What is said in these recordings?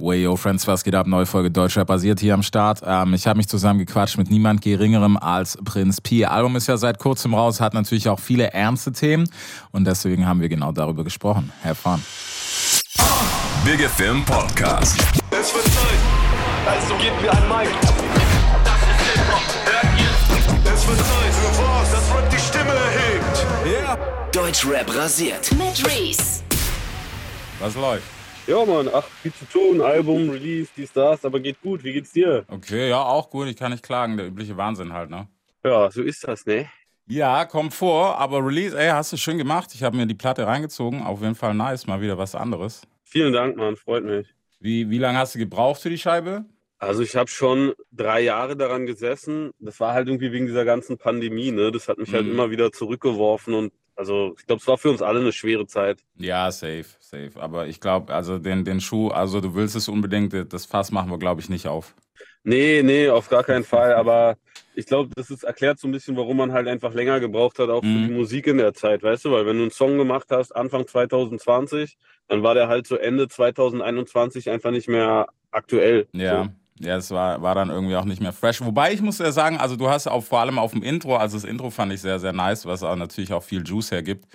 Way, yo, Friends, was geht ab? Neue Folge Deutscher basiert hier am Start. Ähm, ich habe mich zusammengequatscht mit niemand Geringerem als Prinz Pi. Album ist ja seit kurzem raus, hat natürlich auch viele ernste Themen und deswegen haben wir genau darüber gesprochen. Have fun. Big FM Podcast. Es wird Zeit, also gebt mir ein Mic. Das ist Hip-Hop, hört ihr? Es wird Zeit für was, das Rap die Stimme erhebt. Yeah. Deutschrap rasiert. Mit Reese. Was läuft? Ja, Mann, ach, viel zu tun, Album, Release, dies, das, aber geht gut. Wie geht's dir? Okay, ja, auch gut. Ich kann nicht klagen. Der übliche Wahnsinn halt, ne? Ja, so ist das, ne? Ja, kommt vor, aber Release, ey, hast du schön gemacht. Ich habe mir die Platte reingezogen. Auf jeden Fall nice, mal wieder was anderes. Vielen Dank, Mann, freut mich. Wie, wie lange hast du gebraucht für die Scheibe? Also ich habe schon drei Jahre daran gesessen. Das war halt irgendwie wegen dieser ganzen Pandemie, ne? Das hat mich halt Mhm. immer wieder zurückgeworfen und also ich glaube, es war für uns alle eine schwere Zeit. Ja, safe, safe. Aber ich glaube, also den, den Schuh, also du willst es unbedingt, das Fass machen wir, glaube ich, nicht auf. Nee, nee, auf gar keinen Fall. Aber ich glaube, das ist erklärt so ein bisschen, warum man halt einfach länger gebraucht hat, auch Mhm. für die Musik in der Zeit, weißt du? Weil wenn du einen Song gemacht hast, Anfang 2020, dann war der halt so Ende 2021 einfach nicht mehr aktuell. Ja. Ja, es war, war dann irgendwie auch nicht mehr fresh. Wobei ich muss ja sagen, also du hast auch vor allem auf dem Intro, also das Intro fand ich sehr, sehr nice, was auch natürlich auch viel Juice hergibt.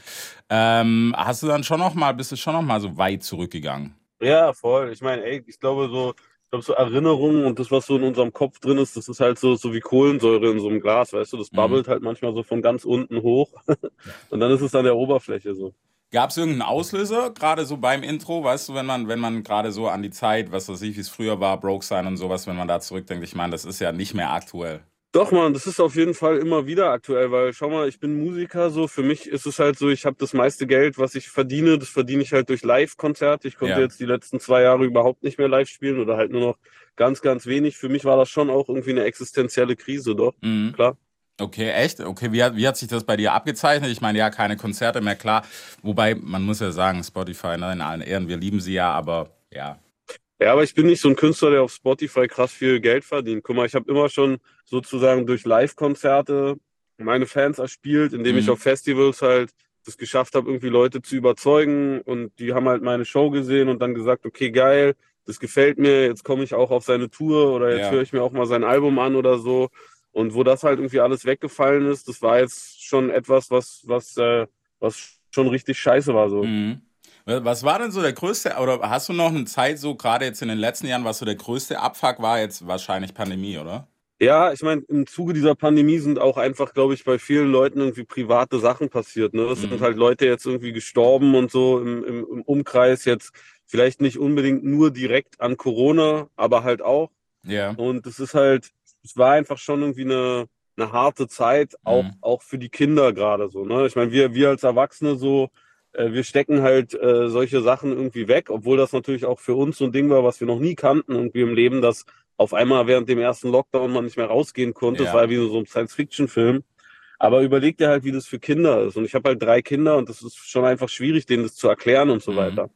Ähm, hast du dann schon noch mal, bist du schon noch mal so weit zurückgegangen? Ja, voll. Ich meine, ey, ich glaube so, ich glaube so Erinnerungen und das, was so in unserem Kopf drin ist, das ist halt so, so wie Kohlensäure in so einem Glas, weißt du? Das Mhm. bubbelt halt manchmal so von ganz unten hoch und dann ist es an der Oberfläche so. Gab es irgendeinen Auslöser, gerade so beim Intro, weißt du, wenn man, wenn man gerade so an die Zeit, was weiß ich, wie es früher war, Broke sein und sowas, wenn man da zurückdenkt, ich meine, das ist ja nicht mehr aktuell. Doch, Mann, das ist auf jeden Fall immer wieder aktuell, weil schau mal, ich bin Musiker, so für mich ist es halt so, ich habe das meiste Geld, was ich verdiene, das verdiene ich halt durch Live-Konzerte. Ich konnte Ja. jetzt die letzten zwei Jahre überhaupt nicht mehr live spielen oder halt nur noch ganz, ganz wenig. Für mich war das schon auch irgendwie eine existenzielle Krise, doch, Mhm. klar. Okay, echt? Okay, wie hat, wie hat sich das bei dir abgezeichnet? Ich meine, ja, keine Konzerte mehr, klar. Wobei, man muss ja sagen, Spotify, ne, in allen Ehren, wir lieben sie ja, aber ja. Ja, aber ich bin nicht so ein Künstler, der auf Spotify krass viel Geld verdient. Guck mal, ich habe immer schon sozusagen durch Live-Konzerte meine Fans erspielt, indem ich Mhm. auf Festivals halt das geschafft habe, irgendwie Leute zu überzeugen und die haben halt meine Show gesehen und dann gesagt, okay, geil, das gefällt mir, jetzt komme ich auch auf seine Tour oder jetzt Ja. höre ich mir auch mal sein Album an oder so. Und wo das halt irgendwie alles weggefallen ist, das war jetzt schon etwas, was, was, äh, was schon richtig scheiße war so. Mhm. Was war denn so der größte, oder hast du noch eine Zeit so, gerade jetzt in den letzten Jahren, was so der größte Abfuck war, jetzt wahrscheinlich Pandemie, oder? Ja, ich meine, im Zuge dieser Pandemie sind auch einfach, glaube ich, bei vielen Leuten irgendwie private Sachen passiert. Ne? Es Mhm. sind halt Leute jetzt irgendwie gestorben und so im, im, im Umkreis jetzt vielleicht nicht unbedingt nur direkt an Corona, aber halt auch. Ja. Und es ist halt, es war einfach schon irgendwie eine, eine harte Zeit, auch, Mhm. auch für die Kinder gerade so. Ne? Ich meine, wir, wir als Erwachsene so, äh, wir stecken halt äh, solche Sachen irgendwie weg, obwohl das natürlich auch für uns so ein Ding war, was wir noch nie kannten, irgendwie im Leben, dass auf einmal während dem ersten Lockdown man nicht mehr rausgehen konnte. Ja. Das war wie so ein Science-Fiction-Film. Aber überleg dir halt, wie das für Kinder ist. Und ich habe halt drei Kinder und das ist schon einfach schwierig, denen das zu erklären und so Mhm. weiter.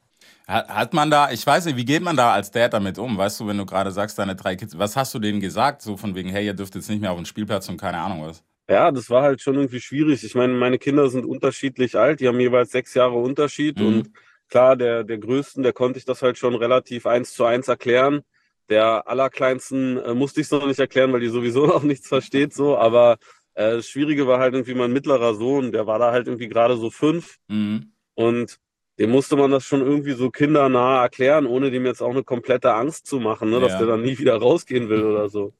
Hat, man da, ich weiß nicht, wie geht man da als Dad damit um? Weißt du, wenn du gerade sagst, deine drei Kids, was hast du denen gesagt? So von wegen, hey, ihr dürft jetzt nicht mehr auf den Spielplatz und keine Ahnung was. Ja, das war halt schon irgendwie schwierig. Ich meine, meine Kinder sind unterschiedlich alt, die haben jeweils sechs Jahre Unterschied Mhm. und klar, der, der Größten, der konnte ich das halt schon relativ eins zu eins erklären. Der Allerkleinsten äh, musste ich es noch nicht erklären, weil die sowieso noch nichts versteht, so, aber äh, das Schwierige war halt irgendwie mein mittlerer Sohn, der war da halt irgendwie gerade so fünf Mhm. und dem musste man das schon irgendwie so kindernah erklären, ohne dem jetzt auch eine komplette Angst zu machen, ne, dass Ja. der dann nie wieder rausgehen will oder so.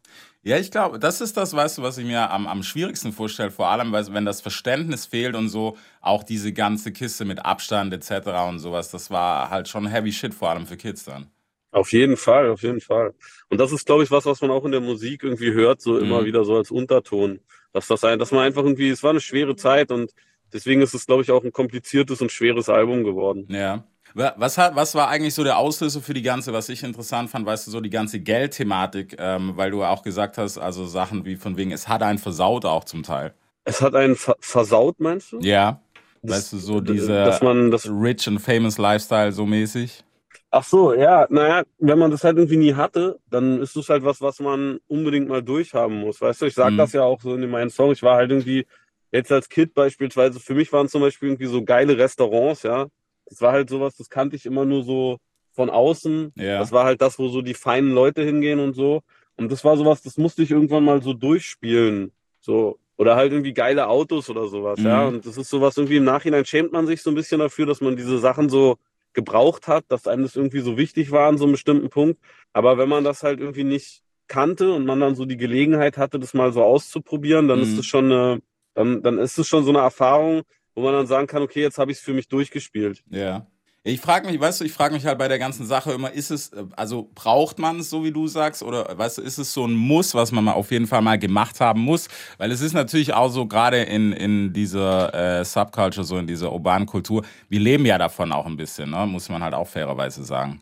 Ja, ich glaube, das ist das, weißt du, was ich mir am, am schwierigsten vorstelle, vor allem, weil, wenn das Verständnis fehlt und so, auch diese ganze Kiste mit Abstand etc. und sowas, das war halt schon heavy shit, vor allem für Kids dann. Auf jeden Fall, auf jeden Fall. Und das ist, glaube ich, was, was man auch in der Musik irgendwie hört, so immer Mhm. wieder so als Unterton. Dass das ein, dass man einfach irgendwie, es war eine schwere Zeit und deswegen ist es, glaube ich, auch ein kompliziertes und schweres Album geworden. Ja. Wa- Was, hat, was war eigentlich so der Auslöser für die ganze, was ich interessant fand, weißt du, so die ganze Geldthematik, ähm, weil du auch gesagt hast, also Sachen wie von wegen, es hat einen versaut auch zum Teil. Es hat einen ver versaut, meinst du? Ja. Das- Weißt du, so diese Dass man das. rich and famous Lifestyle so mäßig. Ach so, ja, naja, wenn man das halt irgendwie nie hatte, dann ist es halt was, was man unbedingt mal durchhaben muss. Weißt du, ich sag Mhm. das ja auch so in meinen Songs. Ich war halt irgendwie, jetzt als Kind beispielsweise, für mich waren zum Beispiel irgendwie so geile Restaurants, ja. Das war halt sowas, das kannte ich immer nur so von außen. Ja. Das war halt das, wo so die feinen Leute hingehen und so. Und das war sowas, das musste ich irgendwann mal so durchspielen. So. Oder halt irgendwie geile Autos oder sowas, ja. Mhm. Und das ist sowas, irgendwie im Nachhinein schämt man sich so ein bisschen dafür, dass man diese Sachen so gebraucht hat, dass einem das irgendwie so wichtig war an so einem bestimmten Punkt. Aber wenn man das halt irgendwie nicht kannte und man dann so die Gelegenheit hatte, das mal so auszuprobieren, dann Mhm. ist es schon eine, dann, dann ist es schon so eine Erfahrung, wo man dann sagen kann, okay, jetzt habe ich es für mich durchgespielt. Ja. Ich frage mich, weißt du, ich frage mich halt bei der ganzen Sache immer, ist es, äh, also braucht man es, so wie du sagst, oder weißt du, ist es so ein Muss, was man mal auf jeden Fall mal gemacht haben muss? Weil es ist natürlich auch so, gerade in, in dieser äh, Subculture, so in dieser urbanen Kultur, wir leben ja davon auch ein bisschen, ne? muss man halt auch fairerweise sagen.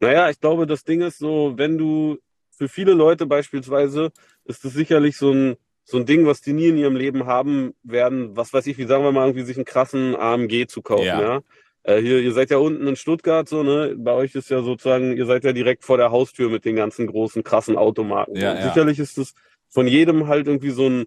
Naja, ich glaube, das Ding ist so, wenn du für viele Leute beispielsweise ist es sicherlich so ein, so ein Ding, was die nie in ihrem Leben haben werden, was weiß ich, wie sagen wir mal, irgendwie sich einen krassen AMG zu kaufen, Ja. ja. Äh, hier, ihr seid ja unten in Stuttgart, so, ne? Bei euch ist ja sozusagen, ihr seid ja direkt vor der Haustür mit den ganzen großen, krassen Automarken. Ja, ja. Sicherlich ist es von jedem halt irgendwie so ein,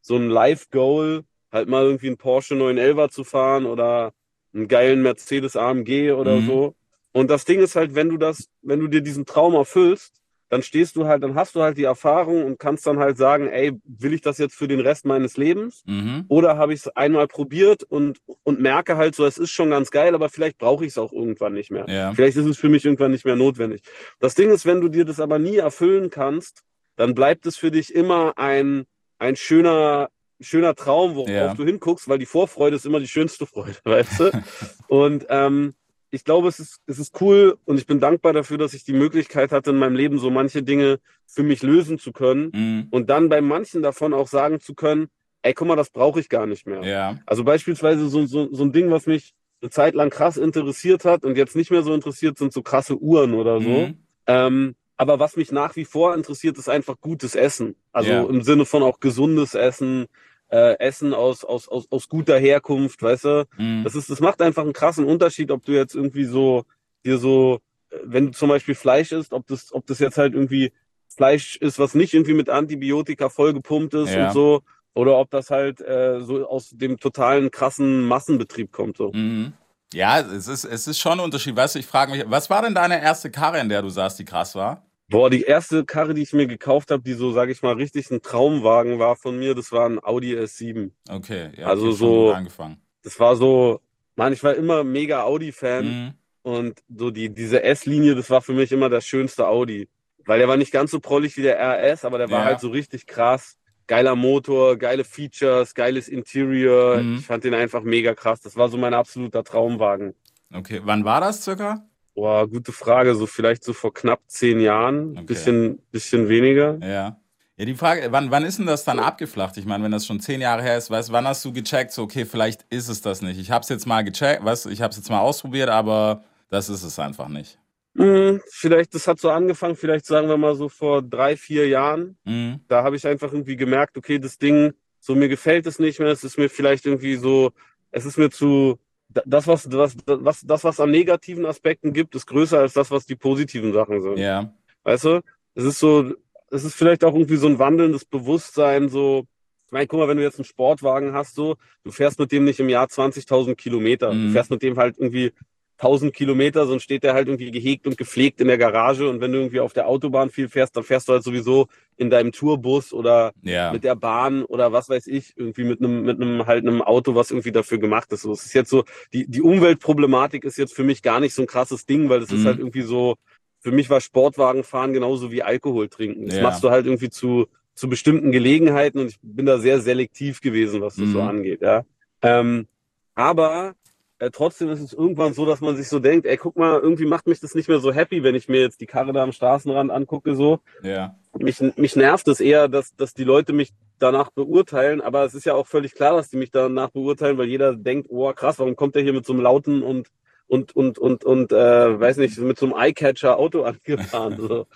so ein Life-Goal, halt mal irgendwie einen Porsche 911 zu fahren oder einen geilen Mercedes AMG oder Mhm. so. Und das Ding ist halt, wenn du das, wenn du dir diesen Traum erfüllst, dann stehst du halt, dann hast du halt die Erfahrung und kannst dann halt sagen, ey, will ich das jetzt für den Rest meines Lebens? Mhm. Oder habe ich es einmal probiert und, und merke halt so, es ist schon ganz geil, aber vielleicht brauche ich es auch irgendwann nicht mehr. Ja. Vielleicht ist es für mich irgendwann nicht mehr notwendig. Das Ding ist, wenn du dir das aber nie erfüllen kannst, dann bleibt es für dich immer ein, ein schöner, schöner Traum, worauf Ja. du hinguckst, weil die Vorfreude ist immer die schönste Freude, weißt du? und ähm, ich glaube, es ist, es ist cool und ich bin dankbar dafür, dass ich die Möglichkeit hatte, in meinem Leben so manche Dinge für mich lösen zu können Mhm. und dann bei manchen davon auch sagen zu können, ey, guck mal, das brauche ich gar nicht mehr. Ja. Also beispielsweise so, so, so ein Ding, was mich eine Zeit lang krass interessiert hat und jetzt nicht mehr so interessiert, sind so krasse Uhren oder so. Mhm. Ähm, aber was mich nach wie vor interessiert, ist einfach gutes Essen. Also Ja. im Sinne von auch gesundes Essen, äh, Essen aus, aus, aus, aus guter Herkunft, weißt du? Mhm. Das ist, das macht einfach einen krassen Unterschied, ob du jetzt irgendwie so, dir so, äh, wenn du zum Beispiel Fleisch isst, ob das, ob das jetzt halt irgendwie Fleisch ist, was nicht irgendwie mit Antibiotika vollgepumpt ist Ja. und so, oder ob das halt äh, so aus dem totalen krassen Massenbetrieb kommt. So. Mhm. Ja, es ist, es ist schon ein Unterschied. Weißt du, ich frage mich, was war denn deine erste Karre, in der du saßt, die krass war? Boah, die erste Karre, die ich mir gekauft habe, die so, sage ich mal, richtig ein Traumwagen war von mir, das war ein Audi S7. Okay, ja, Also so- angefangen. Das war so, Mann, ich war immer mega Audi-Fan. Mhm. Und so die, diese S-Linie, das war für mich immer der schönste Audi. Weil der war nicht ganz so prollig wie der RS, aber der war Ja. halt so richtig krass. Geiler Motor, geile Features, geiles Interior. Mhm. Ich fand den einfach mega krass. Das war so mein absoluter Traumwagen. Okay, wann war das circa? Boah, gute Frage. So vielleicht so vor knapp zehn Jahren. Okay. Bisschen, bisschen weniger. Ja. Ja, die Frage, wann, wann ist denn das dann abgeflacht? Ich meine, wenn das schon zehn Jahre her ist, weißt, wann hast du gecheckt, so, okay, vielleicht ist es das nicht. Ich habe es jetzt mal gecheckt, weißt, ich habe es jetzt mal ausprobiert, aber das ist es einfach nicht. Hm, vielleicht, das hat so angefangen, vielleicht sagen wir mal so vor drei, vier Jahren. Mhm. da habe ich einfach irgendwie gemerkt, okay, das Ding, so mir gefällt es nicht mehr, es ist mir vielleicht irgendwie so, es ist mir zu, das, was, was, was, das, was an negativen Aspekten gibt, ist größer als das, was die positiven Sachen sind. Ja. Weißt du? Es ist so, es ist vielleicht auch irgendwie so ein wandelndes Bewusstsein, so, ich meine, guck mal, wenn du jetzt einen Sportwagen hast, so, du fährst mit dem nicht im Jahr 20.000 Kilometer. Mhm. Du fährst mit dem halt irgendwie 1000 Kilometer, sonst steht der halt irgendwie gehegt und gepflegt in der Garage. Und wenn du irgendwie auf der Autobahn viel fährst, dann fährst du halt sowieso in deinem Tourbus oder Ja. mit der Bahn oder was weiß ich, irgendwie mit einem, mit einem halt einem Auto, was irgendwie dafür gemacht ist. So, es ist jetzt so, die, die Umweltproblematik ist jetzt für mich gar nicht so ein krasses Ding, weil es Mhm. ist halt irgendwie so, für mich war Sportwagenfahren genauso wie Alkohol trinken. Das Ja. machst du halt irgendwie zu, zu bestimmten Gelegenheiten und ich bin da sehr selektiv gewesen, was das so Mhm. angeht, ja. Ähm, aber äh, trotzdem ist es irgendwann so, dass man sich so denkt, ey, guck mal, irgendwie macht mich das nicht mehr so happy, wenn ich mir jetzt die Karre da am Straßenrand angucke, so Ja. mich, mich nervt es eher, dass, dass die Leute mich danach beurteilen, aber es ist ja auch völlig klar, dass die mich danach beurteilen, weil jeder denkt, oh krass, warum kommt der hier mit so einem lauten und und und und und äh, weiß nicht, mit so einem Eyecatcher Auto angefahren. So.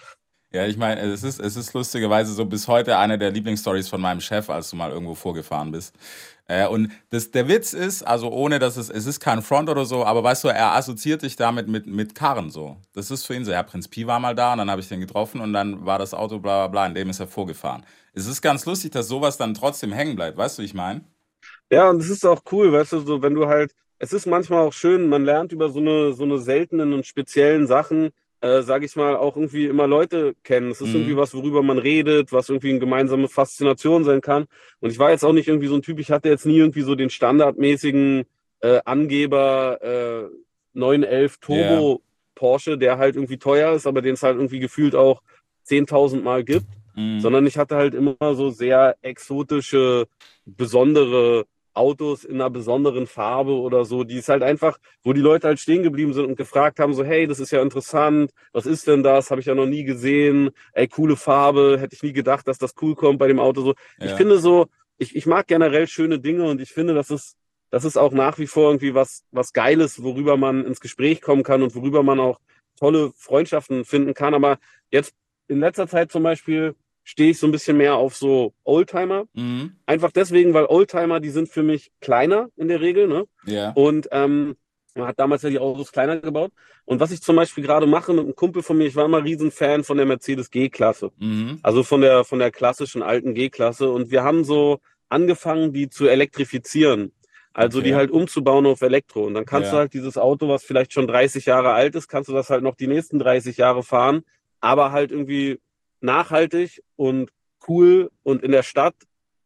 Ja, ich meine, es ist, es ist lustigerweise so bis heute eine der Lieblingsstories von meinem Chef, als du mal irgendwo vorgefahren bist. Äh, und das, der Witz ist, also ohne dass es, es ist kein Front oder so, aber weißt du, er assoziiert dich damit mit, mit Karren so. Das ist für ihn so, ja, Prinz Pi war mal da und dann habe ich den getroffen und dann war das Auto bla bla bla, in dem ist er vorgefahren. Es ist ganz lustig, dass sowas dann trotzdem hängen bleibt, weißt du, wie ich meine? Ja, und das ist auch cool, weißt du, so wenn du halt, es ist manchmal auch schön, man lernt über so eine, so eine seltenen und speziellen Sachen, äh, sage ich mal, auch irgendwie immer Leute kennen. Es ist Mhm. irgendwie was, worüber man redet, was irgendwie eine gemeinsame Faszination sein kann. Und ich war jetzt auch nicht irgendwie so ein Typ, ich hatte jetzt nie irgendwie so den standardmäßigen äh, Angeber äh, 911 Turbo Porsche, der halt irgendwie teuer ist, aber den es halt irgendwie gefühlt auch 10.000 Mal gibt Mhm. sondern ich hatte halt immer so sehr exotische, besondere Autos in einer besonderen Farbe oder so, die ist halt einfach, wo die Leute halt stehen geblieben sind und gefragt haben, so, hey, das ist ja interessant, was ist denn das? Habe ich ja noch nie gesehen, ey, coole Farbe, hätte ich nie gedacht, dass das cool kommt bei dem Auto so. Ich Ja. finde so, ich, ich mag generell schöne Dinge und ich finde, das ist, das ist auch nach wie vor irgendwie was, was Geiles, worüber man ins Gespräch kommen kann und worüber man auch tolle Freundschaften finden kann. Aber jetzt in letzter Zeit zum Beispiel stehe ich so ein bisschen mehr auf so Oldtimer. Mhm. Einfach deswegen, weil Oldtimer, die sind für mich kleiner in der Regel, ne? Ja. Und ähm, man hat damals ja die Autos kleiner gebaut. Und was ich zum Beispiel gerade mache mit einem Kumpel von mir, ich war immer Riesenfan von der Mercedes G-Klasse. Mhm. Also von der, von der klassischen alten G-Klasse. Und wir haben so angefangen, die zu elektrifizieren. Also Okay. die halt umzubauen auf Elektro. Und dann kannst Ja. du halt dieses Auto, was vielleicht schon 30 Jahre alt ist, kannst du das halt noch die nächsten 30 Jahre fahren, aber halt irgendwie nachhaltig und cool und in der Stadt.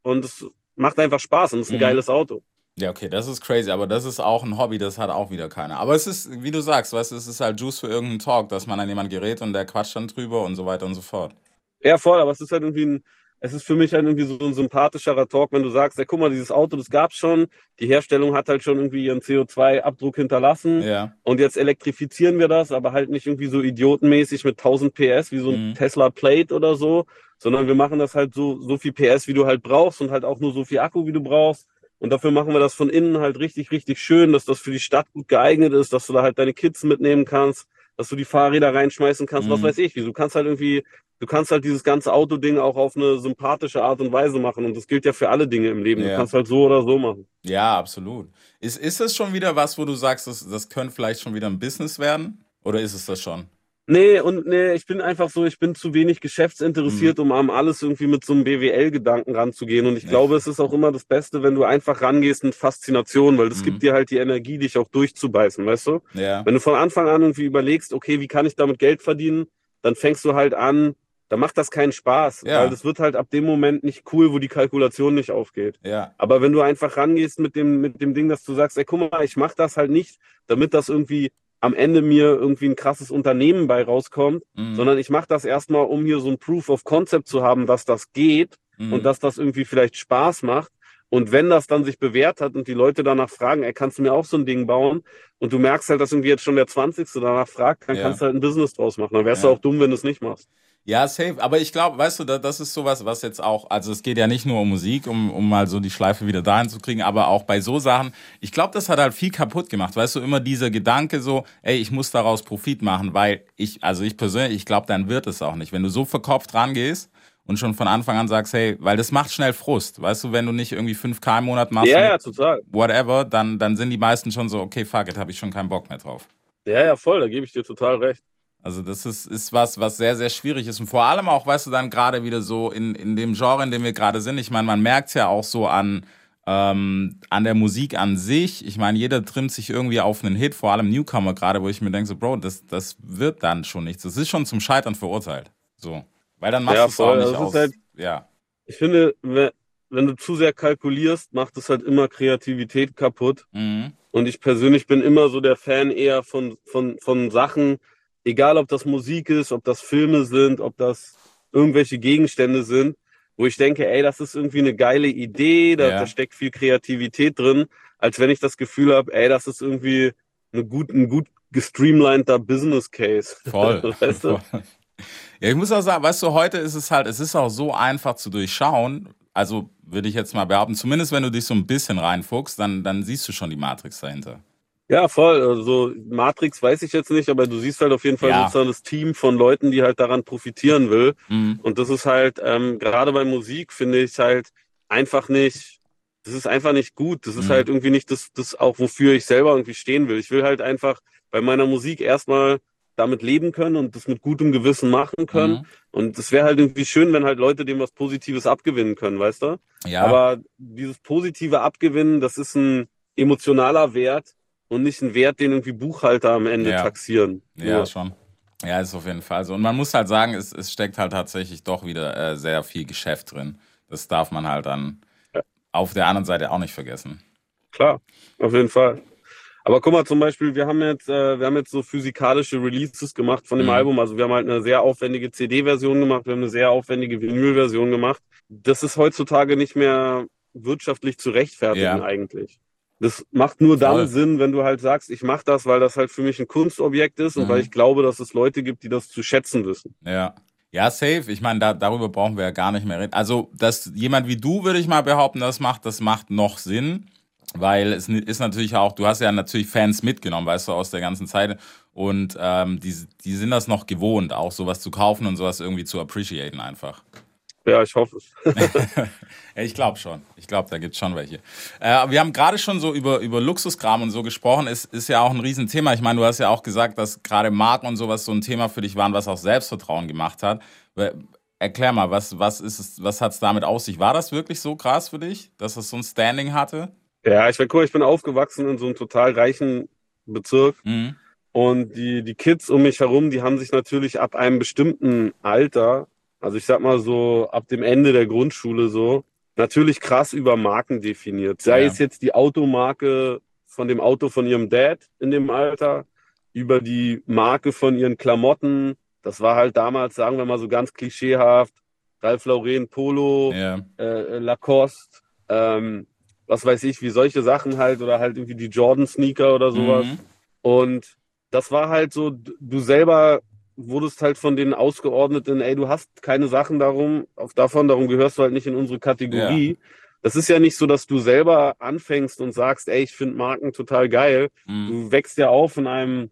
Und es macht einfach Spaß und es ist ein Mhm. geiles Auto. Ja, okay, das ist crazy, aber das ist auch ein Hobby, das hat auch wieder keiner. Aber es ist, wie du sagst, weißt du, es ist halt Juice für irgendeinen Talk, dass man an jemand gerät und der quatscht dann drüber und so weiter und so fort. Ja, voll, aber es ist halt irgendwie ein, es ist für mich halt irgendwie so ein sympathischerer Talk, wenn du sagst, ja, guck mal, dieses Auto, das gab's schon, die Herstellung hat halt schon irgendwie ihren CO2-Abdruck hinterlassen Ja. und jetzt elektrifizieren wir das, aber halt nicht irgendwie so idiotenmäßig mit 1000 PS wie so ein Mhm. Tesla Plate oder so, sondern wir machen das halt so, so viel PS, wie du halt brauchst und halt auch nur so viel Akku, wie du brauchst. Und dafür machen wir das von innen halt richtig, richtig schön, dass das für die Stadt gut geeignet ist, dass du da halt deine Kids mitnehmen kannst, dass du die Fahrräder reinschmeißen kannst, was Mhm. weiß ich. wie. Du kannst halt irgendwie, du kannst halt dieses ganze Autoding auch auf eine sympathische Art und Weise machen. Und das gilt ja für alle Dinge im Leben. Ja. Du kannst halt so oder so machen. Ja, absolut. Ist, ist das schon wieder was, wo du sagst, das, das könnte vielleicht schon wieder ein Business werden? Oder ist es das schon? Nee, und nee, ich bin einfach so, ich bin zu wenig geschäftsinteressiert, um an alles irgendwie mit so einem BWL-Gedanken ranzugehen. Und ich Ja. glaube, es ist auch immer das Beste, wenn du einfach rangehst mit Faszination, weil das Mhm. gibt dir halt die Energie, dich auch durchzubeißen, weißt du? Ja. Wenn du von Anfang an irgendwie überlegst, okay, wie kann ich damit Geld verdienen, dann fängst du halt an, da macht das keinen Spaß, Ja. weil das wird halt ab dem Moment nicht cool, wo die Kalkulation nicht aufgeht. Ja. Aber wenn du einfach rangehst mit dem, mit dem Ding, dass du sagst, ey, guck mal, ich mache das halt nicht, damit das irgendwie am Ende mir irgendwie ein krasses Unternehmen bei rauskommt, Mhm. sondern ich mache das erstmal, um hier so ein Proof of Concept zu haben, dass das geht Mhm. und dass das irgendwie vielleicht Spaß macht. Und wenn das dann sich bewährt hat und die Leute danach fragen, ey, kannst du mir auch so ein Ding bauen? Und du merkst halt, dass irgendwie jetzt schon der 20. danach fragt, dann Ja. kannst du halt ein Business draus machen. Dann wärst Ja. du auch dumm, wenn du es nicht machst. Ja, safe. Aber ich glaube, weißt du, da- das ist sowas, was jetzt auch, also es geht ja nicht nur um Musik, um, um mal so die Schleife wieder dahin zu kriegen, aber auch bei so Sachen. Ich glaube, das hat halt viel kaputt gemacht. Weißt du, immer dieser Gedanke so, ey, ich muss daraus Profit machen, weil ich, also ich persönlich, ich glaube, dann wird es auch nicht. Wenn du so verkopft rangehst und schon von Anfang an sagst, hey, weil das macht schnell Frust. Weißt du, wenn du nicht irgendwie 5K im Monat machst, Ja, ja, total. whatever, dann, dann sind die meisten schon so, okay, fuck it, habe ich schon keinen Bock mehr drauf. Ja, ja, voll, da gebe ich dir total recht. Also das ist, ist was, was sehr, sehr schwierig ist. Und vor allem auch, weißt du, dann gerade wieder so in, in dem Genre, in dem wir gerade sind. Ich meine, man merkt ja auch so an, ähm, an der Musik an sich. Ich meine, jeder trimmt sich irgendwie auf einen Hit, vor allem Newcomer gerade, wo ich mir denke, so, Bro, das, das wird dann schon nichts. Das ist schon zum Scheitern verurteilt. So. Weil dann machst Ja, du es auch nicht ist aus. halt- ja. Ich finde, we- wenn du zu sehr kalkulierst, macht es halt immer Kreativität kaputt. Mhm. Und ich persönlich bin immer so der Fan eher von, von, von Sachen, egal ob das Musik ist, ob das Filme sind, ob das irgendwelche Gegenstände sind, wo ich denke, ey, das ist irgendwie eine geile Idee, da, Ja. da steckt viel Kreativität drin, als wenn ich das Gefühl habe, ey, das ist irgendwie eine gut, ein gut gestreamliner Business Case. Voll. Weißt du? Voll. Ja, ich muss auch sagen, weißt du, heute ist es halt, es ist auch so einfach zu durchschauen. Also würde ich jetzt mal behaupten, zumindest wenn du dich so ein bisschen reinfuchst, dann, dann siehst du schon die Matrix dahinter. Ja, voll. Also Matrix weiß ich jetzt nicht, aber du siehst halt auf jeden Fall Ja. sozusagen das Team von Leuten, die halt daran profitieren will. Mhm. Und das ist halt, ähm, gerade bei Musik finde ich halt einfach nicht, das ist einfach nicht gut. Das ist Mhm. halt irgendwie nicht das, das auch, wofür ich selber irgendwie stehen will. Ich will halt einfach bei meiner Musik erstmal damit leben können und das mit gutem Gewissen machen können. Mhm. Und es wäre halt irgendwie schön, wenn halt Leute dem was Positives abgewinnen können, weißt du? Ja, Aber dieses positive Abgewinnen, das ist ein emotionaler Wert, und nicht einen Wert, den irgendwie Buchhalter am Ende Ja. taxieren. Ja, Nur. schon. Ja, ist auf jeden Fall so. Und man muss halt sagen, es, es steckt halt tatsächlich doch wieder äh, sehr viel Geschäft drin. Das darf man halt dann auf der anderen Seite auch nicht vergessen. Klar, auf jeden Fall. Aber guck mal, zum Beispiel, wir haben jetzt, äh, wir haben jetzt so physikalische Releases gemacht von dem Mhm. Album. Also wir haben halt eine sehr aufwendige CD-Version gemacht, wir haben eine sehr aufwendige Vinyl-Version gemacht. Das ist heutzutage nicht mehr wirtschaftlich zu rechtfertigen Ja. eigentlich. Das macht nur dann Voll. Sinn, wenn du halt sagst, ich mache das, weil das halt für mich ein Kunstobjekt ist und Mhm. weil ich glaube, dass es Leute gibt, die das zu schätzen wissen. Ja. Ja, safe. Ich meine, da, darüber brauchen wir ja gar nicht mehr reden. Also, dass jemand wie du, würde ich mal behaupten, das macht, das macht noch Sinn. Weil es ist natürlich auch, du hast ja natürlich Fans mitgenommen, weißt du, aus der ganzen Zeit. Und ähm, die, die sind das noch gewohnt, auch sowas zu kaufen und sowas irgendwie zu appreciaten einfach. Ja, ich hoffe es. Ich glaube schon. Ich glaube, da gibt's schon welche. Äh, wir haben gerade schon so über, über Luxuskram und so gesprochen. Ist, ist ja auch ein Riesenthema. Ich meine, du hast ja auch gesagt, dass gerade Marken und sowas so ein Thema für dich waren, was auch Selbstvertrauen gemacht hat. Weil- Erklär mal, was, was, ist es, was hat's damit auf sich? War das wirklich so krass für dich, dass es so ein Standing hatte? Ja, ich, guck, mal, ich bin aufgewachsen in so einem total reichen Bezirk. Mhm. Und die, die Kids um mich herum, die haben sich natürlich ab einem bestimmten Alter, also ich sag mal so ab dem Ende der Grundschule so, natürlich krass über Marken definiert. Sei Ja. es jetzt die Automarke von dem Auto von ihrem Dad in dem Alter, über die Marke von ihren Klamotten. Das war halt damals, sagen wir mal so ganz klischeehaft, Ralph Lauren Polo, Ja. äh, Lacoste, ähm, was weiß ich, wie solche Sachen halt oder halt irgendwie die Jordan Sneaker oder sowas. Mhm. Und das war halt so, du selber wurdest halt von denen ausgeordnet in, ey, du hast keine Sachen darum, auf davon, darum gehörst du halt nicht in unsere Kategorie. Das ist ja nicht so, dass du selber anfängst und sagst, ey, ich finde Marken total geil. Mhm. Du wächst ja auf in einem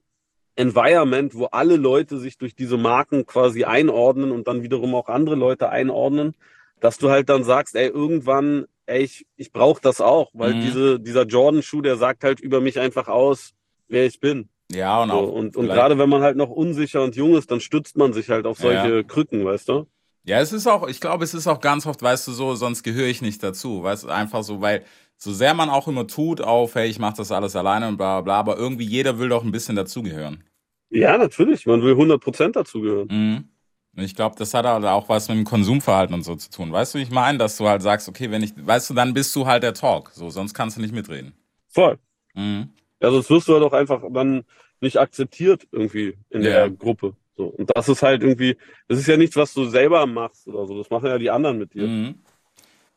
Environment, wo alle Leute sich durch diese Marken quasi einordnen und dann wiederum auch andere Leute einordnen, dass du halt dann sagst, ey, irgendwann, ey, ich, ich brauche das auch, weil Mhm. diese, dieser Jordan-Schuh, der sagt halt über mich einfach aus, wer ich bin. Ja, und So, auch. und und gerade wenn man halt noch unsicher und jung ist, dann stützt man sich halt auf solche Ja. Krücken, weißt du? Ja, es ist auch, ich glaube, es ist auch ganz oft, weißt du, so, sonst gehöre ich nicht dazu. Weißt du, einfach so, weil so sehr man auch immer tut auf, hey, ich mache das alles alleine und bla bla, bla, aber irgendwie jeder will doch ein bisschen dazugehören. Ja, natürlich. Man will 100% dazugehören. Mhm. Und ich glaube, das hat halt auch was mit dem Konsumverhalten und so zu tun. Weißt du, wie ich meine, dass du halt sagst, okay, wenn ich, weißt du, dann bist du halt der Talk. So, sonst kannst du nicht mitreden. Voll. Mhm. Ja, sonst wirst du halt auch einfach dann nicht akzeptiert irgendwie in der Ja. Gruppe. So. Und das ist halt irgendwie, das ist ja nichts, was du selber machst oder so. Das machen ja die anderen mit dir. Mhm.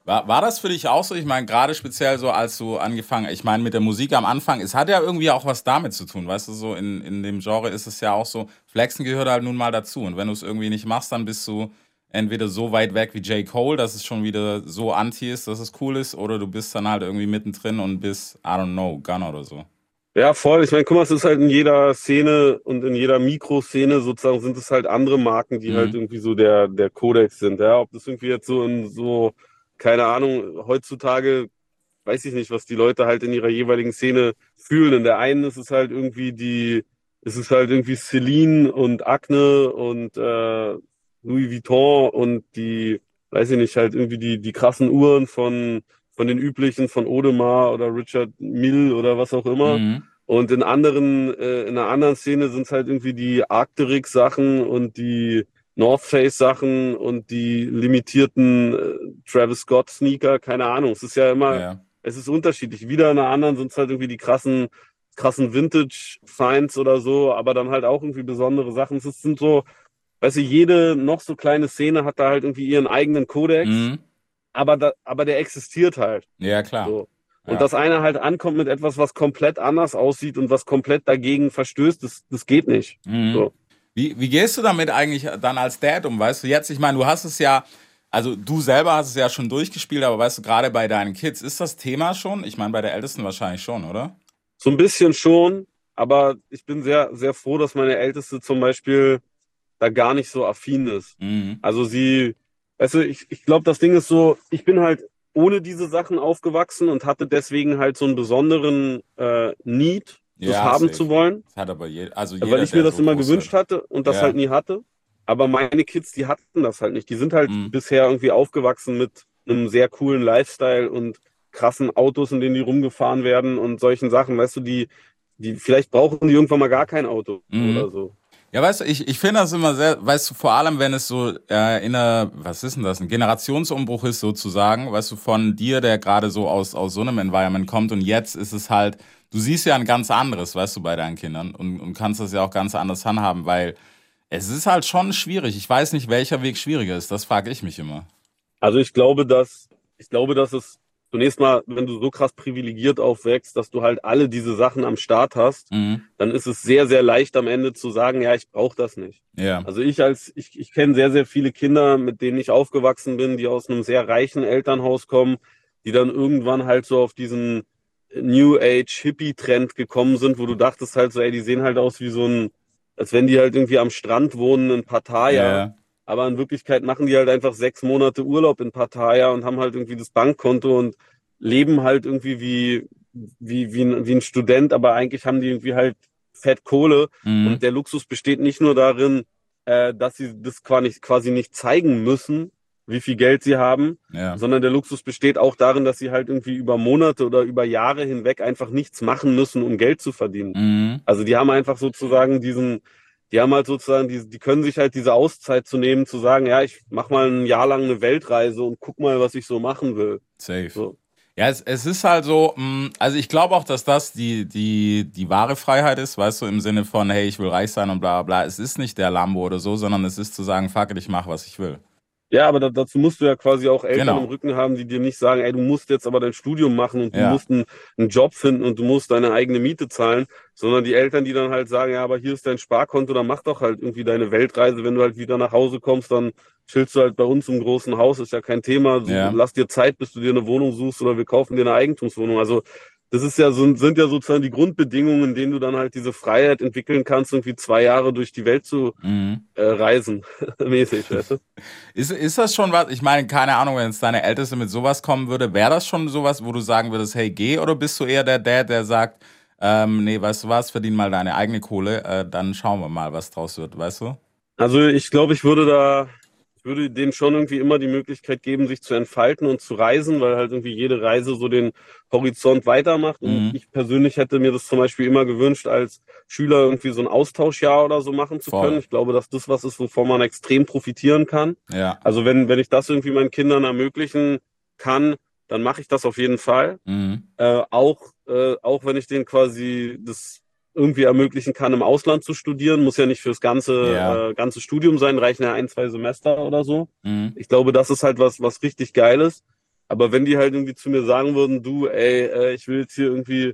War, war das für dich auch so? Ich meine, gerade speziell so, als du angefangen, ich meine, mit der Musik am Anfang, es hat ja irgendwie auch was damit zu tun, weißt du, so in, in dem Genre ist es ja auch so, Flexen gehört halt nun mal dazu und wenn du es irgendwie nicht machst, dann bist du entweder so weit weg wie J. Cole, dass es schon wieder so anti ist, dass es cool ist, oder du bist dann halt irgendwie mittendrin und bist, I don't know, Gunner oder so. Ja, voll. Ich meine, guck mal, es ist halt in jeder Szene und in jeder Mikroszene sozusagen sind es halt andere Marken, die Mhm. halt irgendwie so der, der Kodex sind. Ja, ob das irgendwie jetzt so in so, keine Ahnung, heutzutage weiß ich nicht, was die Leute halt in ihrer jeweiligen Szene fühlen. In der einen ist es halt irgendwie die, ist es halt irgendwie Celine und Acne und äh, Louis Vuitton und die, weiß ich nicht, halt irgendwie die, die krassen Uhren von, von den üblichen, von Audemars oder Richard Mille oder was auch immer. Mhm. Und in anderen, äh, in einer anderen Szene sind es halt irgendwie die Arcteryx-Sachen und die North Face-Sachen und die limitierten äh, Travis Scott-Sneaker, keine Ahnung. Es ist ja immer, Ja. es ist unterschiedlich. Wieder in einer anderen sind es halt irgendwie die krassen, krassen Vintage-Finds oder so, aber dann halt auch irgendwie besondere Sachen. Es sind so, weißt du, jede noch so kleine Szene hat da halt irgendwie ihren eigenen Kodex, Mhm. Aber, da, aber der existiert halt. Ja, klar. So. Und Ja. dass einer halt ankommt mit etwas, was komplett anders aussieht und was komplett dagegen verstößt, das, das geht nicht. Mhm. So. Wie, wie gehst du damit eigentlich dann als Dad um? Weißt du, jetzt, ich meine, du hast es ja, also du selber hast es ja schon durchgespielt, aber weißt du, gerade bei deinen Kids, ist das Thema schon? Ich meine, bei der Ältesten wahrscheinlich schon, oder? So ein bisschen schon, aber ich bin sehr, sehr froh, dass meine Älteste zum Beispiel da gar nicht so affin ist. Mhm. Also sie, weißt du, ich, ich glaube, das Ding ist so, ich bin halt ohne diese Sachen aufgewachsen und hatte deswegen halt so einen besonderen äh, Need, das Ja, haben safe. zu wollen. Das hat aber je, also jeder, weil ich mir das so immer gewünscht wird. hatte und das Ja. halt nie hatte. Aber meine Kids, die hatten das halt nicht. Die sind halt Mhm. bisher irgendwie aufgewachsen mit einem sehr coolen Lifestyle und krassen Autos, in denen die rumgefahren werden und solchen Sachen. Weißt du, die, die, vielleicht brauchen die irgendwann mal gar kein Auto Mhm. oder so. Ja, weißt du, ich, ich finde das immer sehr, weißt du, vor allem, wenn es so äh, in einer, was ist denn das, ein Generationsumbruch ist sozusagen, weißt du, von dir, der gerade so aus, aus so einem Environment kommt und jetzt ist es halt, du siehst ja ein ganz anderes, weißt du, bei deinen Kindern und, und kannst das ja auch ganz anders handhaben, weil es ist halt schon schwierig. Ich weiß nicht, welcher Weg schwieriger ist, das frage ich mich immer. Also ich glaube, dass, ich glaube, dass es zunächst mal, wenn du so krass privilegiert aufwächst, dass du halt alle diese Sachen am Start hast, Mhm. dann ist es sehr, sehr leicht am Ende zu sagen, ja, ich brauche das nicht. Ja. Also ich als, ich, ich kenne sehr, sehr viele Kinder, mit denen ich aufgewachsen bin, die aus einem sehr reichen Elternhaus kommen, die dann irgendwann halt so auf diesen New Age Hippie-Trend gekommen sind, wo du dachtest halt so, ey, die sehen halt aus wie so ein, als wenn die halt irgendwie am Strand wohnen in Pattaya. Ja. Aber in Wirklichkeit machen die halt einfach sechs Monate Urlaub in Pattaya und haben halt irgendwie das Bankkonto und leben halt irgendwie wie, wie, wie, ein, wie ein Student, aber eigentlich haben die irgendwie halt fett Kohle. Mhm. Und der Luxus besteht nicht nur darin, äh, dass sie das quasi, quasi nicht zeigen müssen, wie viel Geld sie haben, Ja. sondern der Luxus besteht auch darin, dass sie halt irgendwie über Monate oder über Jahre hinweg einfach nichts machen müssen, um Geld zu verdienen. Mhm. Also die haben einfach sozusagen diesen, die haben halt sozusagen, die, die können sich halt diese Auszeit zu nehmen, zu sagen, ja, ich mach mal ein Jahr lang eine Weltreise und guck mal, was ich so machen will. Safe. So. Ja, es, es ist halt so, mh, also ich glaube auch, dass das die, die, die wahre Freiheit ist, weißt du, im Sinne von, hey, ich will reich sein und bla bla bla. Es ist nicht der Lambo oder so, sondern es ist zu sagen, fuck it, ich mach, was ich will. Ja, aber da, dazu musst du ja quasi auch Eltern Genau. im Rücken haben, die dir nicht sagen, ey, du musst jetzt aber dein Studium machen und du Ja. musst einen, einen Job finden und du musst deine eigene Miete zahlen, sondern die Eltern, die dann halt sagen, ja, aber hier ist dein Sparkonto, dann mach doch halt irgendwie deine Weltreise. Wenn du halt wieder nach Hause kommst, dann chillst du halt bei uns im großen Haus, ist ja kein Thema. So, Ja. Lass dir Zeit, bis du dir eine Wohnung suchst oder wir kaufen dir eine Eigentumswohnung. Also das ist ja so, sind ja sozusagen die Grundbedingungen, in denen du dann halt diese Freiheit entwickeln kannst, irgendwie zwei Jahre durch die Welt zu Mhm. äh, reisen, mäßig, weißt du? Ist, ist das schon was, ich meine, keine Ahnung, wenn es deine Älteste mit sowas kommen würde, wäre das schon sowas, wo du sagen würdest, hey, geh, oder bist du eher der Dad, der sagt, ähm, nee, weißt du was, verdien mal deine eigene Kohle, äh, dann schauen wir mal, was draus wird, weißt du? Also ich glaube, ich würde da, würde denen schon irgendwie immer die Möglichkeit geben, sich zu entfalten und zu reisen, weil halt irgendwie jede Reise so den Horizont weitermacht. Und Mhm. ich persönlich hätte mir das zum Beispiel immer gewünscht, als Schüler irgendwie so ein Austauschjahr oder so machen zu Voll. können. Ich glaube, dass das was ist, wovon man extrem profitieren kann. Ja. Also wenn, wenn ich das irgendwie meinen Kindern ermöglichen kann, dann mache ich das auf jeden Fall. Mhm. Äh, auch, äh, auch wenn ich denen quasi das irgendwie ermöglichen kann, im Ausland zu studieren, muss ja nicht fürs ganze, Ja. äh, ganze Studium sein, reichen ja ein, zwei Semester oder so. Mhm. Ich glaube, das ist halt was, was richtig Geiles. Aber wenn die halt irgendwie zu mir sagen würden, du, ey, äh, ich will jetzt hier irgendwie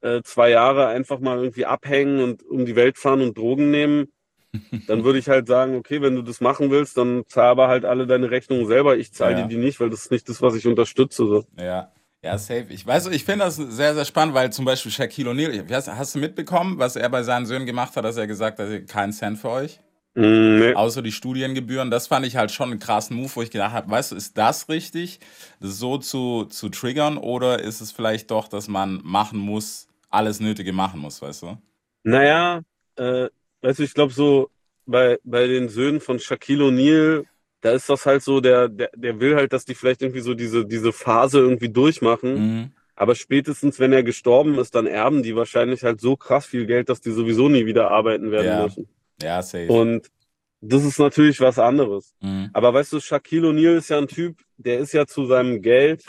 äh, zwei Jahre einfach mal irgendwie abhängen und um die Welt fahren und Drogen nehmen, dann würde ich halt sagen, okay, wenn du das machen willst, dann zahl aber halt alle deine Rechnungen selber. Ich zahle Ja. dir die nicht, weil das ist nicht das, was ich unterstütze. So. Ja. Ja, safe. Ich weiß, ich finde das sehr, sehr spannend, weil zum Beispiel Shaquille O'Neal, hast, hast du mitbekommen, was er bei seinen Söhnen gemacht hat, dass er gesagt hat, kein Cent für euch? Mm, nee. Außer die Studiengebühren. Das fand ich halt schon einen krassen Move, wo ich gedacht habe, weißt du, ist das richtig, das so zu, zu triggern oder ist es vielleicht doch, dass man machen muss, alles Nötige machen muss, weißt du? Naja, äh, weißt du, ich glaube so bei, bei den Söhnen von Shaquille O'Neal, da ist das halt so, der, der, der will halt, dass die vielleicht irgendwie so diese, diese Phase irgendwie durchmachen. Mhm. Aber spätestens, wenn er gestorben ist, dann erben die wahrscheinlich halt so krass viel Geld, dass die sowieso nie wieder arbeiten werden Ja. müssen. Ja, safe. Und das ist natürlich was anderes. Mhm. Aber weißt du, Shaquille O'Neal ist ja ein Typ, der ist ja zu seinem Geld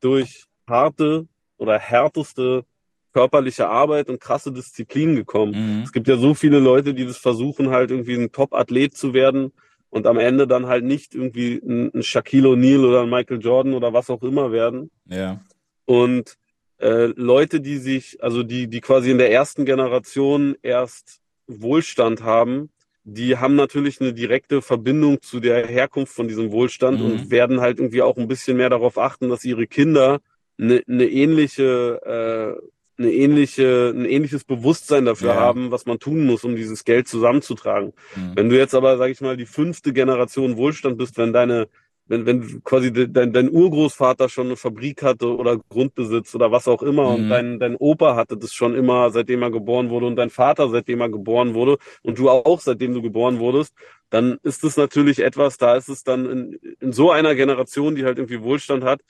durch harte oder härteste körperliche Arbeit und krasse Disziplin gekommen. Mhm. Es gibt ja so viele Leute, die das versuchen, halt irgendwie ein Top-Athlet zu werden und am Ende dann halt nicht irgendwie ein, ein Shaquille O'Neal oder ein Michael Jordan oder was auch immer werden. Ja. Und äh, Leute, die sich, also die, die quasi in der ersten Generation erst Wohlstand haben, die haben natürlich eine direkte Verbindung zu der Herkunft von diesem Wohlstand Mhm. und werden halt irgendwie auch ein bisschen mehr darauf achten, dass ihre Kinder eine, eine ähnliche, äh, eine ähnliche, ein ähnliches Bewusstsein dafür Ja. haben, was man tun muss, um dieses Geld zusammenzutragen. Mhm. Wenn du jetzt aber, sag ich mal, die fünfte Generation Wohlstand bist, wenn deine, wenn, wenn quasi de, dein, dein Urgroßvater schon eine Fabrik hatte oder Grundbesitz oder was auch immer Mhm. und dein, dein Opa hatte das schon immer, seitdem er geboren wurde und dein Vater, seitdem er geboren wurde und du auch, seitdem du geboren wurdest, dann ist es natürlich etwas, da ist es dann in, in so einer Generation, die halt irgendwie Wohlstand hat,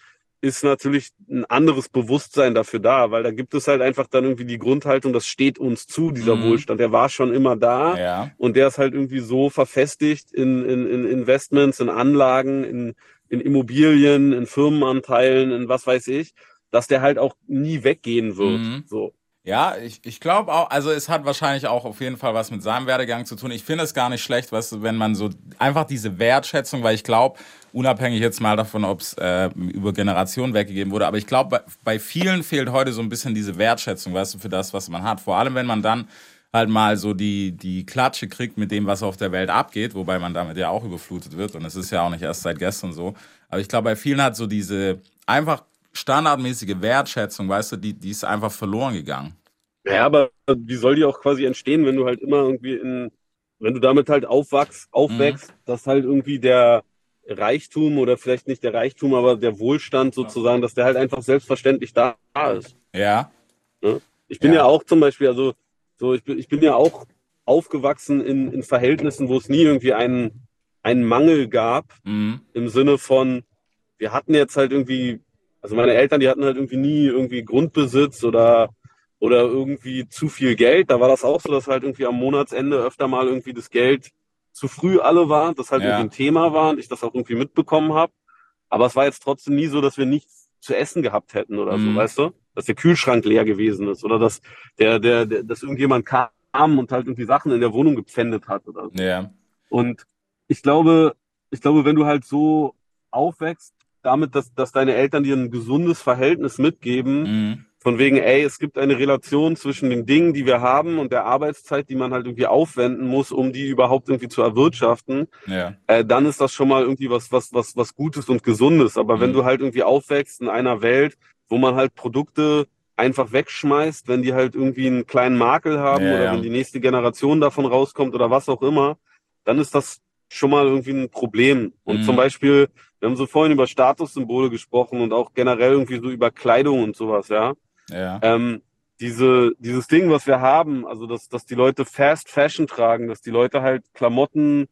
ist natürlich ein anderes Bewusstsein dafür da, weil da gibt es halt einfach dann irgendwie die Grundhaltung, das steht uns zu, dieser Mhm. Wohlstand. Der war schon immer da Ja. und der ist halt irgendwie so verfestigt in, in, in Investments, in Anlagen, in, in Immobilien, in Firmenanteilen, in was weiß ich, dass der halt auch nie weggehen wird. Mhm. So. Ja, ich, ich glaube auch, also es hat wahrscheinlich auch auf jeden Fall was mit seinem Werdegang zu tun. Ich finde es gar nicht schlecht, weißt du, wenn man so einfach diese Wertschätzung, weil ich glaube, unabhängig jetzt mal davon, ob es äh, über Generationen weggegeben wurde, aber ich glaube, bei, bei vielen fehlt heute so ein bisschen diese Wertschätzung, weißt du, für das, was man hat. Vor allem, wenn man dann halt mal so die, die Klatsche kriegt mit dem, was auf der Welt abgeht, wobei man damit ja auch überflutet wird und es ist ja auch nicht erst seit gestern so. Aber ich glaube, bei vielen hat so diese einfach standardmäßige Wertschätzung, weißt du, die, die ist einfach verloren gegangen. Ja, aber wie soll die auch quasi entstehen, wenn du halt immer irgendwie in, wenn du damit halt aufwachst, aufwächst, dass halt irgendwie der Reichtum oder vielleicht nicht der Reichtum, aber der Wohlstand sozusagen, dass der halt einfach selbstverständlich da ist. Ja, Ich bin Ja. ja, auch zum Beispiel, also so, ich bin, ich bin ja auch aufgewachsen in, in Verhältnissen, wo es nie irgendwie einen, einen Mangel gab, mhm. im Sinne von, wir hatten jetzt halt irgendwie, also meine Eltern, die hatten halt irgendwie nie irgendwie Grundbesitz oder, oder irgendwie zu viel Geld. Da war das auch so, dass halt irgendwie am Monatsende öfter mal irgendwie das Geld zu früh alle war, das halt Ja. irgendwie ein Thema war und ich das auch irgendwie mitbekommen habe. Aber es war jetzt trotzdem nie so, dass wir nichts zu essen gehabt hätten oder Mhm. so, weißt du? Dass der Kühlschrank leer gewesen ist oder dass der, der, der, dass irgendjemand kam und halt irgendwie Sachen in der Wohnung gepfändet hat oder so. ja, Und ich glaube, ich glaube, wenn du halt so aufwächst, damit, dass, dass deine Eltern dir ein gesundes Verhältnis mitgeben, mhm. von wegen, ey, es gibt eine Relation zwischen den Dingen, die wir haben und der Arbeitszeit, die man halt irgendwie aufwenden muss, um die überhaupt irgendwie zu erwirtschaften, ja, äh, dann ist das schon mal irgendwie was, was, was, was Gutes und Gesundes. Aber wenn Mhm. du halt irgendwie aufwächst in einer Welt, wo man halt Produkte einfach wegschmeißt, wenn die halt irgendwie einen kleinen Makel haben Ja, oder ja. wenn die nächste Generation davon rauskommt oder was auch immer, dann ist das schon mal irgendwie ein Problem. Und Mhm. zum Beispiel, wir haben so vorhin über Statussymbole gesprochen und auch generell irgendwie so über Kleidung und sowas, ja. ja, Ähm, diese, dieses Ding, was wir haben, also dass, dass die Leute Fast Fashion tragen, dass die Leute halt Klamotten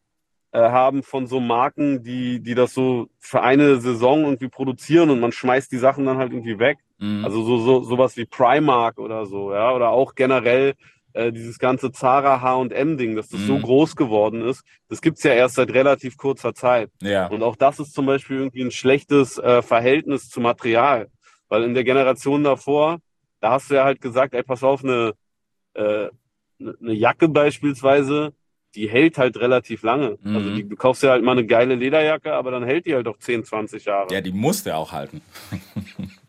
äh, haben von so Marken, die, die das so für eine Saison irgendwie produzieren und man schmeißt die Sachen dann halt irgendwie weg. mhm. Also so, so sowas wie Primark oder so, ja, oder auch generell äh, dieses ganze Zara H&M-Ding, dass das so Mhm. groß geworden ist, das gibt's ja erst seit relativ kurzer Zeit. ja, Und auch das ist zum Beispiel irgendwie ein schlechtes äh, Verhältnis zu Material. Weil in der Generation davor, da hast du ja halt gesagt, ey, pass auf, eine, äh, eine eine Jacke beispielsweise, die hält halt relativ lange. Mhm. Also die, du kaufst ja halt mal eine geile Lederjacke, aber dann hält die halt auch 10, 20 Jahre. ja, die musste auch halten.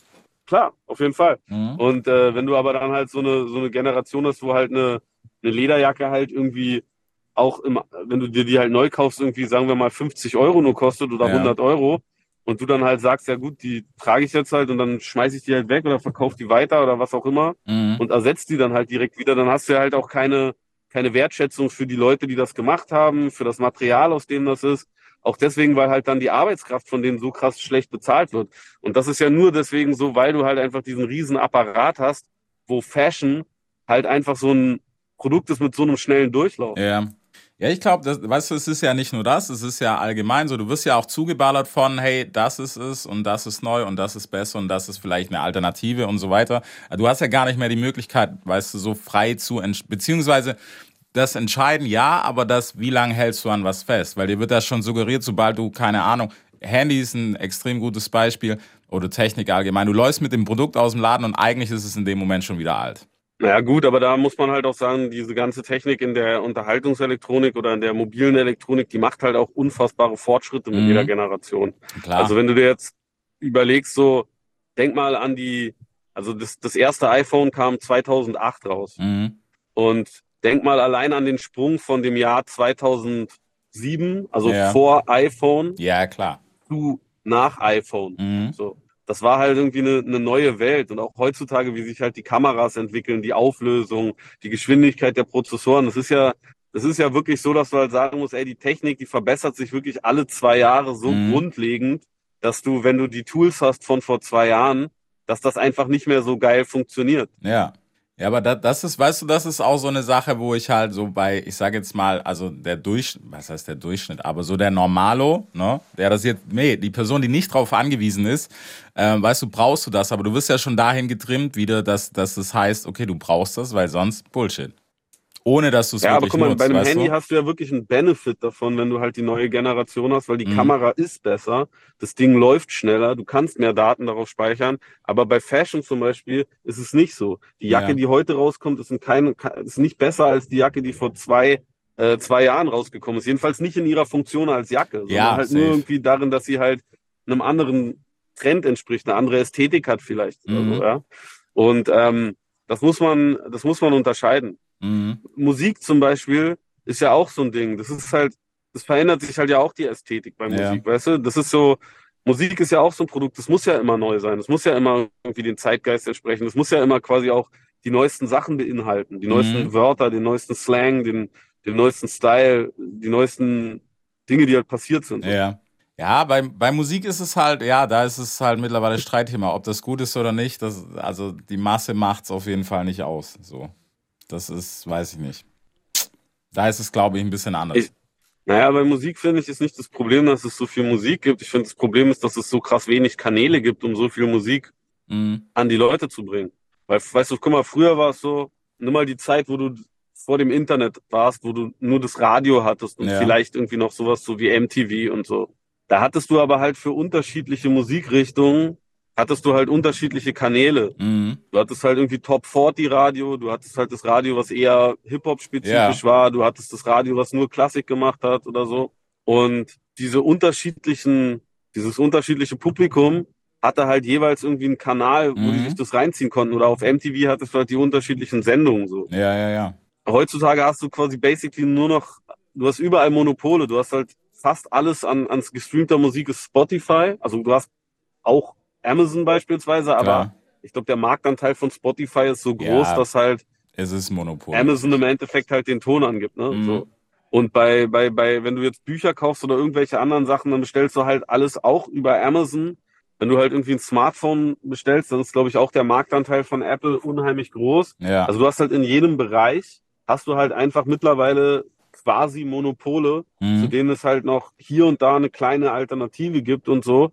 Klar, auf jeden Fall. Mhm. Und äh, wenn du aber dann halt so eine, so eine Generation hast, wo halt eine, eine Lederjacke halt irgendwie auch im, wenn du dir die halt neu kaufst, irgendwie, sagen wir mal, 50 Euro nur kostet oder Ja. 100 Euro und du dann halt sagst, ja gut, die trage ich jetzt halt und dann schmeiße ich die halt weg oder verkaufe die weiter oder was auch immer Mhm. und ersetzt die dann halt direkt wieder, dann hast du ja halt auch keine, keine Wertschätzung für die Leute, die das gemacht haben, für das Material, aus dem das ist. Auch deswegen, weil halt dann die Arbeitskraft von denen so krass schlecht bezahlt wird. Und das ist ja nur deswegen so, weil du halt einfach diesen riesen Apparat hast, wo Fashion halt einfach so ein Produkt ist mit so einem schnellen Durchlauf. Ja. Ja, ich glaube, weißt du, es ist ja nicht nur das, es ist ja allgemein so, du wirst ja auch zugeballert von, hey, das ist es und das ist neu und das ist besser und das ist vielleicht eine Alternative und so weiter. Du hast ja gar nicht mehr die Möglichkeit, weißt du, so frei zu, beziehungsweise das Entscheiden ja, aber das, wie lange hältst du an was fest? Weil dir wird das schon suggeriert, sobald du, keine Ahnung, Handy ist ein extrem gutes Beispiel oder Technik allgemein. Du läufst mit dem Produkt aus dem Laden und eigentlich ist es in dem Moment schon wieder alt. Naja, gut, aber da muss man halt auch sagen, diese ganze Technik in der Unterhaltungselektronik oder in der mobilen Elektronik, die macht halt auch unfassbare Fortschritte mit Mhm. jeder Generation. Klar. Also wenn du dir jetzt überlegst, so, denk mal an die, also das, das erste iPhone kam 2008 raus. mhm. Und denk mal allein an den Sprung von dem Jahr 2007, also Ja. vor iPhone Ja, klar. zu nach iPhone. Mhm. So. Das war halt irgendwie eine, eine neue Welt. Und auch heutzutage, wie sich halt die Kameras entwickeln, die Auflösung, die Geschwindigkeit der Prozessoren. Das ist ja, das ist ja wirklich so, dass du halt sagen musst, ey, die Technik, die verbessert sich wirklich alle zwei Jahre so Mhm. grundlegend, dass du, wenn du die Tools hast von vor zwei Jahren, dass das einfach nicht mehr so geil funktioniert. Ja. Ja, aber das, das ist, weißt du, das ist auch so eine Sache, wo ich halt so bei, ich sage jetzt mal, also der Durchschnitt, was heißt der Durchschnitt, aber so der Normalo, ne, der das jetzt, nee, die Person, die nicht drauf angewiesen ist, äh, weißt du, brauchst du das, aber du wirst ja schon dahin getrimmt wieder, dass, dass es heißt, okay, du brauchst das, weil sonst Bullshit. Ohne dass du es Ja, aber wirklich guck mal, nutzt, bei einem Handy du? hast du ja wirklich einen Benefit davon, wenn du halt die neue Generation hast, weil die Mhm. Kamera ist besser, das Ding läuft schneller, du kannst mehr Daten darauf speichern. Aber bei Fashion zum Beispiel ist es nicht so. Die Jacke, Ja. die heute rauskommt, ist, in keine, ist nicht besser als die Jacke, die vor zwei, äh, zwei Jahren rausgekommen ist. Jedenfalls nicht in ihrer Funktion als Jacke, sondern Ja, halt safe. nur irgendwie darin, dass sie halt einem anderen Trend entspricht, eine andere Ästhetik hat vielleicht. Mhm. so, ja? Und ähm, das muss man, das muss man unterscheiden. Mhm. Musik zum Beispiel ist ja auch so ein Ding. Das ist halt, das verändert sich halt ja auch die Ästhetik bei Ja. Musik, weißt du? Das ist so, Musik ist ja auch so ein Produkt, das muss ja immer neu sein. Das muss ja immer irgendwie den Zeitgeist entsprechen. Das muss ja immer quasi auch die neuesten Sachen beinhalten. Die neuesten Mhm. Wörter, den neuesten Slang, den, den neuesten Style, die neuesten Dinge, die halt passiert sind. Ja. Ja, bei, bei Musik ist es halt, ja, da ist es halt mittlerweile Streitthema, ob das gut ist oder nicht. Das, also die Masse macht es auf jeden Fall nicht aus. So. Das ist, weiß ich nicht. Da ist es, glaube ich, ein bisschen anders. Ich- Naja, bei Musik finde ich, ist nicht das Problem, dass es so viel Musik gibt. Ich finde, das Problem ist, dass es so krass wenig Kanäle gibt, um so viel Musik Mhm. an die Leute zu bringen. Weil, weißt du, guck mal, früher war es so, nimm mal die Zeit, wo du vor dem Internet warst, wo du nur das Radio hattest und Ja. vielleicht irgendwie noch sowas so wie MTV und so. Da hattest du aber halt für unterschiedliche Musikrichtungen, hattest du halt unterschiedliche Kanäle. Mhm. Du hattest halt irgendwie Top 40 Radio, du hattest halt das Radio, was eher Hip-Hop-spezifisch Ja. war, du hattest das Radio, was nur Klassik gemacht hat oder so. Und diese unterschiedlichen, dieses unterschiedliche Publikum hatte halt jeweils irgendwie einen Kanal, wo die Mhm. sich das reinziehen konnten. Oder auf MTV hattest du halt die unterschiedlichen Sendungen so. Ja, ja, ja. Heutzutage hast du quasi basically nur noch, du hast überall Monopole, du hast halt fast alles an, an gestreamter Musik ist Spotify. Also du hast auch Amazon beispielsweise, aber Klar. ich glaube, der Marktanteil von Spotify ist so groß, Ja. dass halt Es ist Monopol. Amazon im Endeffekt halt den Ton angibt. Ne? Mhm. So. Und bei, bei, bei, wenn du jetzt Bücher kaufst oder irgendwelche anderen Sachen, dann bestellst du halt alles auch über Amazon. Wenn du halt irgendwie ein Smartphone bestellst, dann ist, glaube ich, auch der Marktanteil von Apple unheimlich groß. Ja. Also du hast halt in jedem Bereich, hast du halt einfach mittlerweile quasi Monopole, zu mhm. denen es halt noch hier und da eine kleine Alternative gibt und so.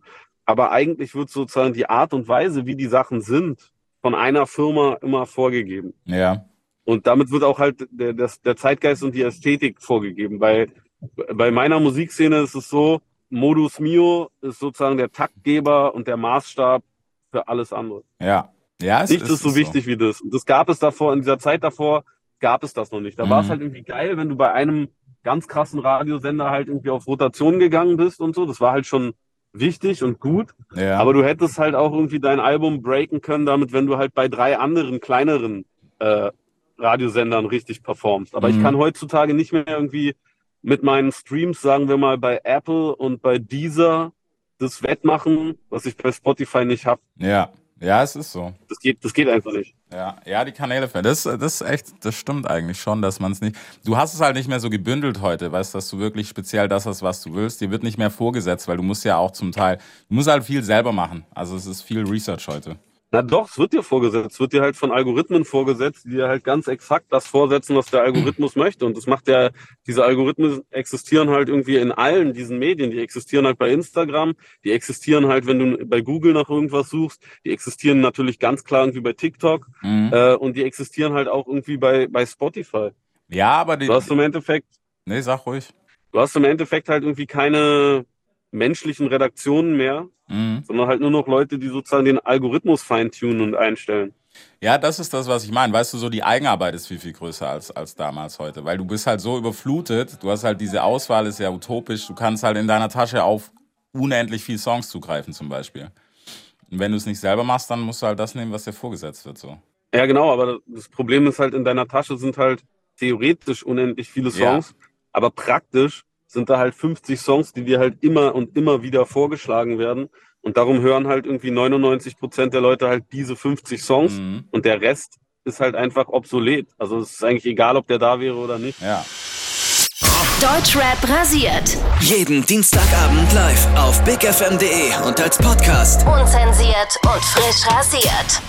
Aber eigentlich wird sozusagen die Art und Weise, wie die Sachen sind, von einer Firma immer vorgegeben. Ja. Und damit wird auch halt der, das, der Zeitgeist und die Ästhetik vorgegeben. Bei, bei meiner Musikszene ist es so, Modus Mio ist sozusagen der Taktgeber und der Maßstab für alles andere. Ja. Ja, es Nichts ist so wichtig wie das. Und das gab es davor, in dieser Zeit davor gab es das noch nicht. Da Mhm. war es halt irgendwie geil, wenn du bei einem ganz krassen Radiosender halt irgendwie auf Rotation gegangen bist und so. Das war halt schon wichtig und gut. Ja. Aber du hättest halt auch irgendwie dein Album breaken können, damit, wenn du halt bei drei anderen kleineren äh, Radiosendern richtig performst. Aber ich Mhm. kann heutzutage nicht mehr irgendwie mit meinen Streams, sagen wir mal, bei Apple und bei Deezer das wettmachen, was ich bei Spotify nicht habe. ja. Ja, es ist so. Das geht, das geht einfach nicht. Ja, ja, die Kanäle. Das, das ist echt, das stimmt eigentlich schon, dass man es nicht. Du hast es halt nicht mehr so gebündelt heute, weißt, dass du wirklich speziell das hast, was du willst. Dir wird nicht mehr vorgesetzt, weil du musst ja auch zum Teil, du musst halt viel selber machen. Also es ist viel Research heute. Na doch, es wird dir vorgesetzt. Es wird dir halt von Algorithmen vorgesetzt, die dir halt ganz exakt das vorsetzen, was der Algorithmus möchte. Und das macht ja, diese Algorithmen existieren halt irgendwie in allen diesen Medien. Die existieren halt bei Instagram, die existieren halt, wenn du bei Google nach irgendwas suchst, die existieren natürlich ganz klar irgendwie bei TikTok Mhm. äh, und die existieren halt auch irgendwie bei, bei Spotify. Ja, aber die. Du hast im Endeffekt, Nee, sag ruhig. du hast im Endeffekt halt irgendwie keine menschlichen Redaktionen mehr, Mhm. sondern halt nur noch Leute, die sozusagen den Algorithmus feintunen und einstellen. Ja, das ist das, was ich meine. Weißt du, so die Eigenarbeit ist viel, viel größer als, als damals heute. Weil du bist halt so überflutet. Du hast halt diese Auswahl, ist ja utopisch. Du kannst halt in deiner Tasche auf unendlich viel Songs zugreifen, zum Beispiel. Und wenn du es nicht selber machst, dann musst du halt das nehmen, was dir vorgesetzt wird, so. Ja, genau, aber das Problem ist halt, in deiner Tasche sind halt theoretisch unendlich viele Ja. Songs, aber praktisch sind da halt 50 Songs, die dir halt immer und immer wieder vorgeschlagen werden. Und darum hören halt irgendwie 99 Prozent der Leute halt diese 50 Songs Mhm. und der Rest ist halt einfach obsolet. Also es ist eigentlich egal, ob der da wäre oder nicht. Ja. Deutschrap rasiert. Jeden Dienstagabend live auf bigfm.de und als Podcast. Unzensiert und frisch rasiert.